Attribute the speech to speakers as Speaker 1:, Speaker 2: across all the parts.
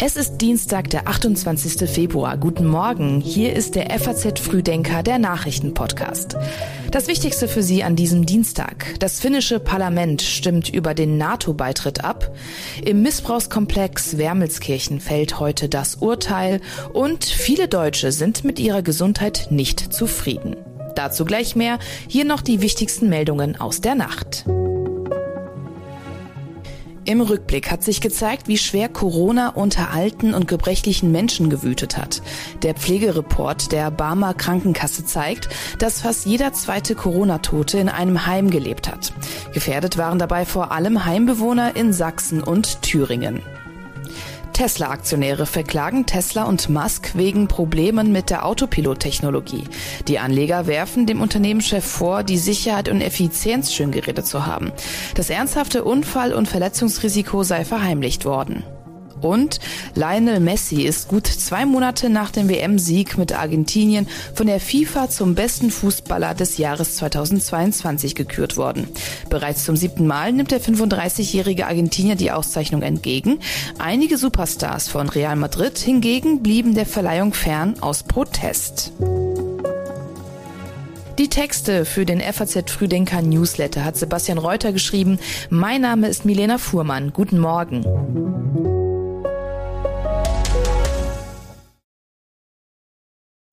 Speaker 1: Es ist Dienstag, der 28. Februar. Guten Morgen. Hier ist der FAZ Frühdenker, der Nachrichtenpodcast. Das Wichtigste für Sie an diesem Dienstag. Das finnische Parlament stimmt über den NATO-Beitritt ab. Im Missbrauchskomplex Wermelskirchen fällt heute das Urteil und viele Deutsche sind mit ihrer Gesundheit nicht zufrieden. Dazu gleich mehr. Hier noch die wichtigsten Meldungen aus der Nacht. Im Rückblick hat sich gezeigt, wie schwer Corona unter alten und gebrechlichen Menschen gewütet hat. Der Pflegereport der Barmer Krankenkasse zeigt, dass fast jeder zweite Corona-Tote in einem Heim gelebt hat. Gefährdet waren dabei vor allem Heimbewohner in Sachsen und Thüringen. Tesla-Aktionäre verklagen Tesla und Musk wegen Problemen mit der Autopilot-Technologie. Die Anleger werfen dem Unternehmenschef vor, die Sicherheit und Effizienz schön geredet zu haben. Das ernsthafte Unfall- und Verletzungsrisiko sei verheimlicht worden. Und Lionel Messi ist gut zwei Monate nach dem WM-Sieg mit Argentinien von der FIFA zum besten Fußballer des Jahres 2022 gekürt worden. Bereits zum siebten Mal nimmt der 35-jährige Argentinier die Auszeichnung entgegen. Einige Superstars von Real Madrid hingegen blieben der Verleihung fern aus Protest. Die Texte für den FAZ Frühdenker Newsletter hat Sebastian Reuter geschrieben. Mein Name ist Milena Fuhrmann. Guten Morgen.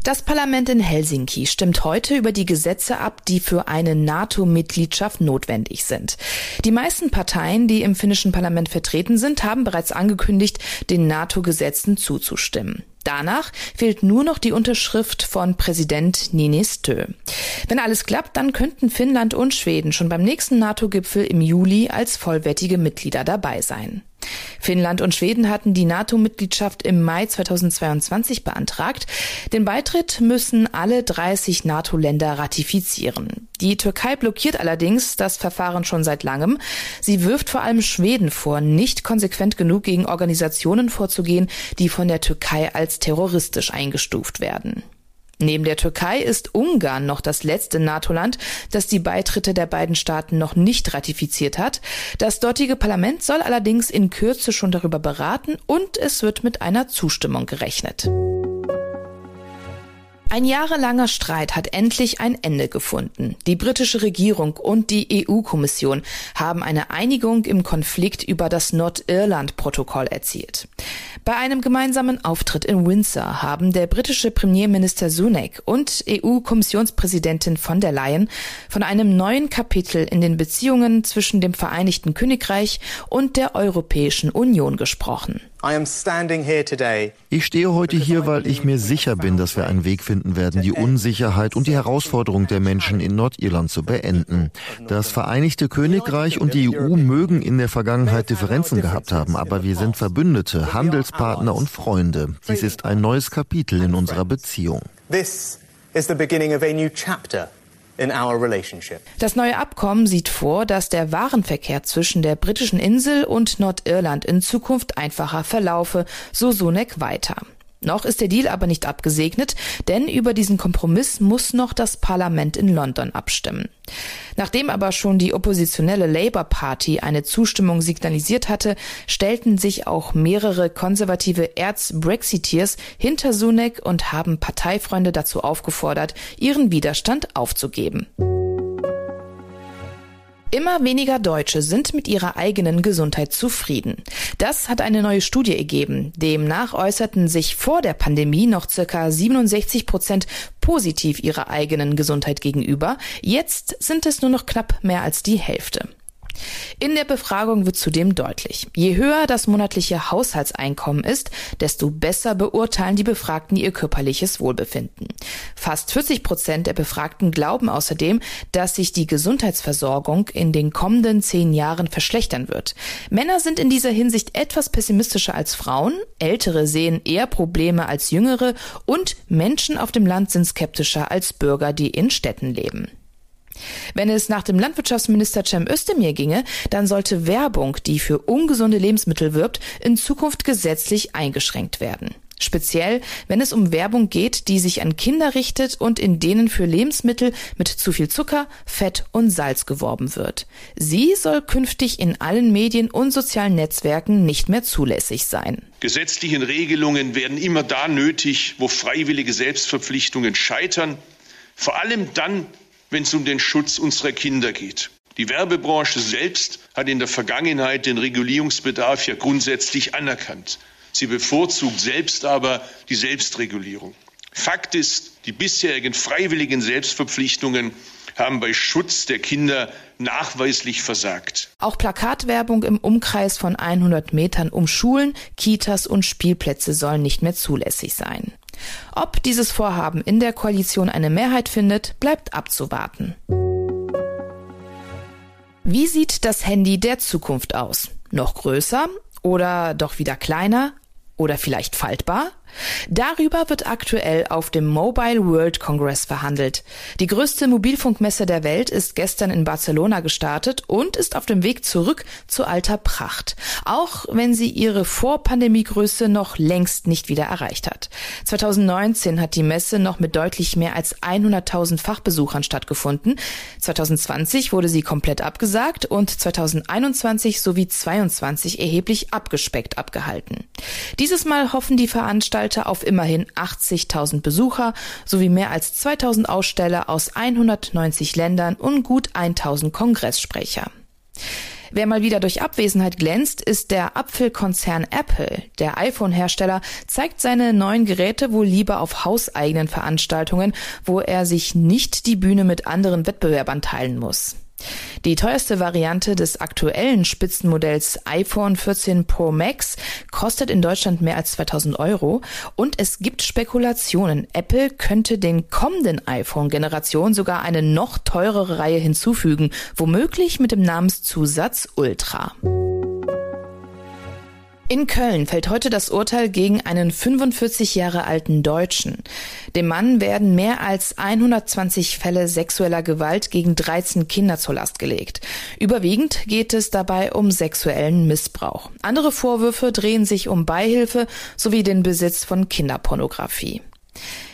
Speaker 1: Das Parlament in Helsinki stimmt heute über die Gesetze ab, die für eine NATO-Mitgliedschaft notwendig sind. Die meisten Parteien, die im finnischen Parlament vertreten sind, haben bereits angekündigt, den NATO-Gesetzen zuzustimmen. Danach fehlt nur noch die Unterschrift von Präsident Ninistö. Wenn alles klappt, dann könnten Finnland und Schweden schon beim nächsten NATO-Gipfel im Juli als vollwertige Mitglieder dabei sein. Finnland und Schweden hatten die NATO-Mitgliedschaft im Mai 2022 beantragt. Den Beitritt müssen alle 30 NATO-Länder ratifizieren. Die Türkei blockiert allerdings das Verfahren schon seit langem. Sie wirft vor allem Schweden vor, nicht konsequent genug gegen Organisationen vorzugehen, die von der Türkei als terroristisch eingestuft werden. Neben der Türkei ist Ungarn noch das letzte NATO-Land, das die Beitritte der beiden Staaten noch nicht ratifiziert hat. Das dortige Parlament soll allerdings in Kürze schon darüber beraten und es wird mit einer Zustimmung gerechnet. Ein jahrelanger Streit hat endlich ein Ende gefunden. Die britische Regierung und die EU-Kommission haben eine Einigung im Konflikt über das Nordirland-Protokoll erzielt. Bei einem gemeinsamen Auftritt in Windsor haben der britische Premierminister Sunak und EU-Kommissionspräsidentin von der Leyen von einem neuen Kapitel in den Beziehungen zwischen dem Vereinigten Königreich und der Europäischen Union gesprochen.
Speaker 2: Ich stehe heute hier, weil ich mir sicher bin, dass wir einen Weg finden werden, die Unsicherheit und die Herausforderung der Menschen in Nordirland zu beenden. Das Vereinigte Königreich und die EU mögen in der Vergangenheit Differenzen gehabt haben, aber wir sind Verbündete, Handelspartner und Freunde. Dies ist ein neues Kapitel in unserer Beziehung. This is the beginning of a new chapter
Speaker 1: das neue Abkommen sieht vor, dass der Warenverkehr zwischen der britischen Insel und Nordirland in Zukunft einfacher verlaufe, so Sunak weiter. Noch ist der Deal aber nicht abgesegnet, denn über diesen Kompromiss muss noch das Parlament in London abstimmen. Nachdem aber schon die oppositionelle Labour Party eine Zustimmung signalisiert hatte, stellten sich auch mehrere konservative Erz-Brexiteers hinter Sunak und haben Parteifreunde dazu aufgefordert, ihren Widerstand aufzugeben. Immer weniger Deutsche sind mit ihrer eigenen Gesundheit zufrieden. Das hat eine neue Studie ergeben. Demnach äußerten sich vor der Pandemie noch circa 67 Prozent positiv ihrer eigenen Gesundheit gegenüber. Jetzt sind es nur noch knapp mehr als die Hälfte. In der Befragung wird zudem deutlich, je höher das monatliche Haushaltseinkommen ist, desto besser beurteilen die Befragten ihr körperliches Wohlbefinden. Fast 40 Prozent der Befragten glauben außerdem, dass sich die Gesundheitsversorgung in den kommenden zehn Jahren verschlechtern wird. Männer sind in dieser Hinsicht etwas pessimistischer als Frauen, Ältere sehen eher Probleme als Jüngere und Menschen auf dem Land sind skeptischer als Bürger, die in Städten leben. Wenn es nach dem Landwirtschaftsminister Cem Özdemir ginge, dann sollte Werbung, die für ungesunde Lebensmittel wirbt, in Zukunft gesetzlich eingeschränkt werden. Speziell, wenn es um Werbung geht, die sich an Kinder richtet und in denen für Lebensmittel mit zu viel Zucker, Fett und Salz geworben wird. Sie soll künftig in allen Medien und sozialen Netzwerken nicht mehr zulässig sein.
Speaker 3: Gesetzlichen Regelungen werden immer da nötig, wo freiwillige Selbstverpflichtungen scheitern, vor allem dann, wenn es um den Schutz unserer Kinder geht. Die Werbebranche selbst hat in der Vergangenheit den Regulierungsbedarf ja grundsätzlich anerkannt. Sie bevorzugt selbst aber die Selbstregulierung. Fakt ist, die bisherigen freiwilligen Selbstverpflichtungen haben bei Schutz der Kinder nachweislich versagt.
Speaker 1: Auch Plakatwerbung im Umkreis von 100 Metern um Schulen, Kitas und Spielplätze sollen nicht mehr zulässig sein. Ob dieses Vorhaben in der Koalition eine Mehrheit findet, bleibt abzuwarten. Wie sieht das Handy der Zukunft aus? Noch größer oder doch wieder kleiner? Oder vielleicht faltbar? Darüber wird aktuell auf dem Mobile World Congress verhandelt. Die größte Mobilfunkmesse der Welt ist gestern in Barcelona gestartet und ist auf dem Weg zurück zu alter Pracht, auch wenn sie ihre Vorpandemiegröße noch längst nicht wieder erreicht hat. 2019 hat die Messe noch mit deutlich mehr als 100.000 Fachbesuchern stattgefunden. 2020 wurde sie komplett abgesagt und 2021 sowie 22 erheblich abgespeckt abgehalten. Dieses Mal hoffen die Veranstalter Veranstalter auf immerhin 80.000 Besucher sowie mehr als 2000 Aussteller aus 190 Ländern und gut 1000 Kongresssprecher. Wer mal wieder durch Abwesenheit glänzt, ist der Apfelkonzern Apple. Der iPhone-Hersteller zeigt seine neuen Geräte wohl lieber auf hauseigenen Veranstaltungen, wo er sich nicht die Bühne mit anderen Wettbewerbern teilen muss. Die teuerste Variante des aktuellen Spitzenmodells iPhone 14 Pro Max kostet in Deutschland mehr als 2000 Euro und es gibt Spekulationen, Apple könnte den kommenden iPhone-Generationen sogar eine noch teurere Reihe hinzufügen, womöglich mit dem Namenszusatz Ultra. In Köln fällt heute das Urteil gegen einen 45 Jahre alten Deutschen. Dem Mann werden mehr als 120 Fälle sexueller Gewalt gegen 13 Kinder zur Last gelegt. Überwiegend geht es dabei um sexuellen Missbrauch. Andere Vorwürfe drehen sich um Beihilfe sowie den Besitz von Kinderpornografie.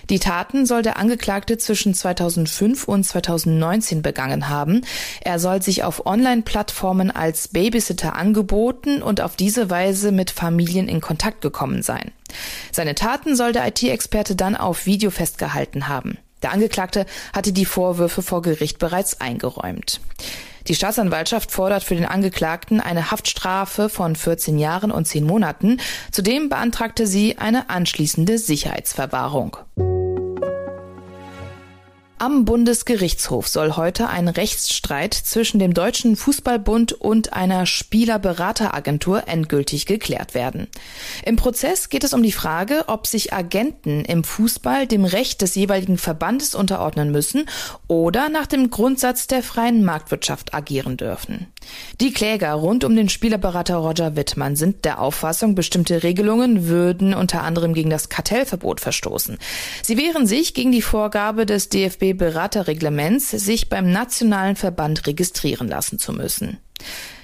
Speaker 1: Die Taten soll der Angeklagte zwischen 2005 und 2019 begangen haben. Er soll sich auf Online-Plattformen als Babysitter angeboten und auf diese Weise mit Familien in Kontakt gekommen sein. Seine Taten soll der IT-Experte dann auf Video festgehalten haben. Der Angeklagte hatte die Vorwürfe vor Gericht bereits eingeräumt. Die Staatsanwaltschaft fordert für den Angeklagten eine Haftstrafe von 14 Jahren und 10 Monaten. Zudem beantragte sie eine anschließende Sicherheitsverwahrung. Am Bundesgerichtshof soll heute ein Rechtsstreit zwischen dem Deutschen Fußballbund und einer Spielerberateragentur endgültig geklärt werden. Im Prozess geht es um die Frage, ob sich Agenten im Fußball dem Recht des jeweiligen Verbandes unterordnen müssen oder nach dem Grundsatz der freien Marktwirtschaft agieren dürfen. Die Kläger rund um den Spielerberater Roger Wittmann sind der Auffassung, bestimmte Regelungen würden unter anderem gegen das Kartellverbot verstoßen. Sie wehren sich gegen die Vorgabe des DFB-Beraterreglements, sich beim nationalen Verband registrieren lassen zu müssen.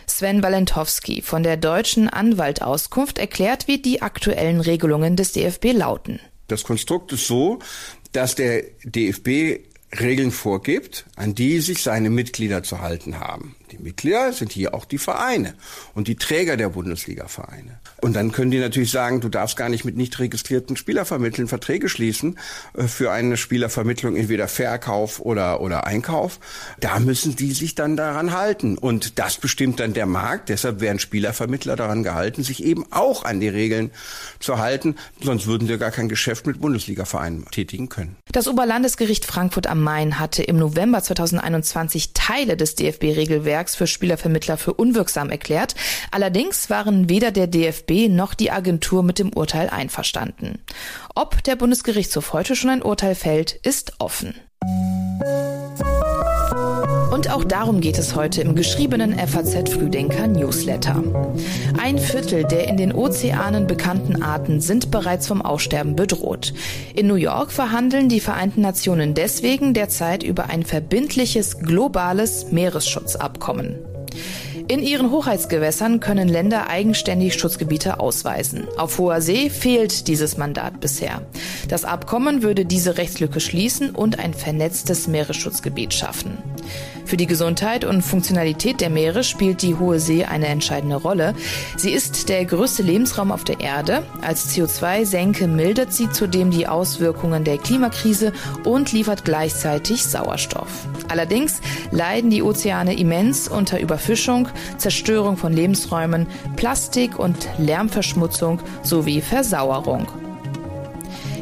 Speaker 1: Sven Walentowski von der Deutschen Anwaltauskunft erklärt, wie die aktuellen Regelungen des DFB lauten.
Speaker 4: Das Konstrukt ist so, dass der DFB Regeln vorgibt, an die sich seine Mitglieder zu halten haben. Die Mitglieder sind hier auch die Vereine und die Träger der Bundesliga-Vereine. Und dann können die natürlich sagen, du darfst gar nicht mit nicht registrierten Spielervermitteln Verträge schließen äh, für eine Spielervermittlung, entweder Verkauf oder, oder Einkauf. Da müssen die sich dann daran halten. Und das bestimmt dann der Markt. Deshalb werden Spielervermittler daran gehalten, sich eben auch an die Regeln zu halten. Sonst würden wir gar kein Geschäft mit Bundesliga-Vereinen tätigen können.
Speaker 1: Das Oberlandesgericht Frankfurt am Main hatte im November 2021 Teile des DFB-Regelwerks Werks für Spielervermittler für unwirksam erklärt. Allerdings waren weder der DFB noch die Agentur mit dem Urteil einverstanden. Ob der Bundesgerichtshof heute schon ein Urteil fällt, ist offen. Und auch darum geht es heute im geschriebenen FAZ Frühdenker Newsletter. Ein Viertel der in den Ozeanen bekannten Arten sind bereits vom Aussterben bedroht. In New York verhandeln die Vereinten Nationen deswegen derzeit über ein verbindliches globales Meeresschutzabkommen. In ihren Hoheitsgewässern können Länder eigenständig Schutzgebiete ausweisen. Auf hoher See fehlt dieses Mandat bisher. Das Abkommen würde diese Rechtslücke schließen und ein vernetztes Meeresschutzgebiet schaffen. Für die Gesundheit und Funktionalität der Meere spielt die Hohe See eine entscheidende Rolle. Sie ist der größte Lebensraum auf der Erde. Als CO2-Senke mildert sie zudem die Auswirkungen der Klimakrise und liefert gleichzeitig Sauerstoff. Allerdings leiden die Ozeane immens unter Überfischung, Zerstörung von Lebensräumen, Plastik und Lärmverschmutzung sowie Versauerung.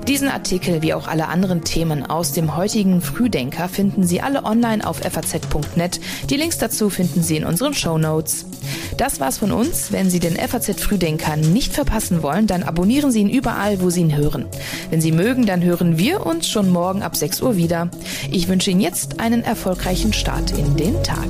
Speaker 1: Diesen Artikel wie auch alle anderen Themen aus dem heutigen Frühdenker finden Sie alle online auf faz.net. Die Links dazu finden Sie in unseren Show Notes. Das war's von uns. Wenn Sie den FAZ Frühdenker nicht verpassen wollen, dann abonnieren Sie ihn überall, wo Sie ihn hören. Wenn Sie mögen, dann hören wir uns schon morgen ab 6 Uhr wieder. Ich wünsche Ihnen jetzt einen erfolgreichen Start in den Tag.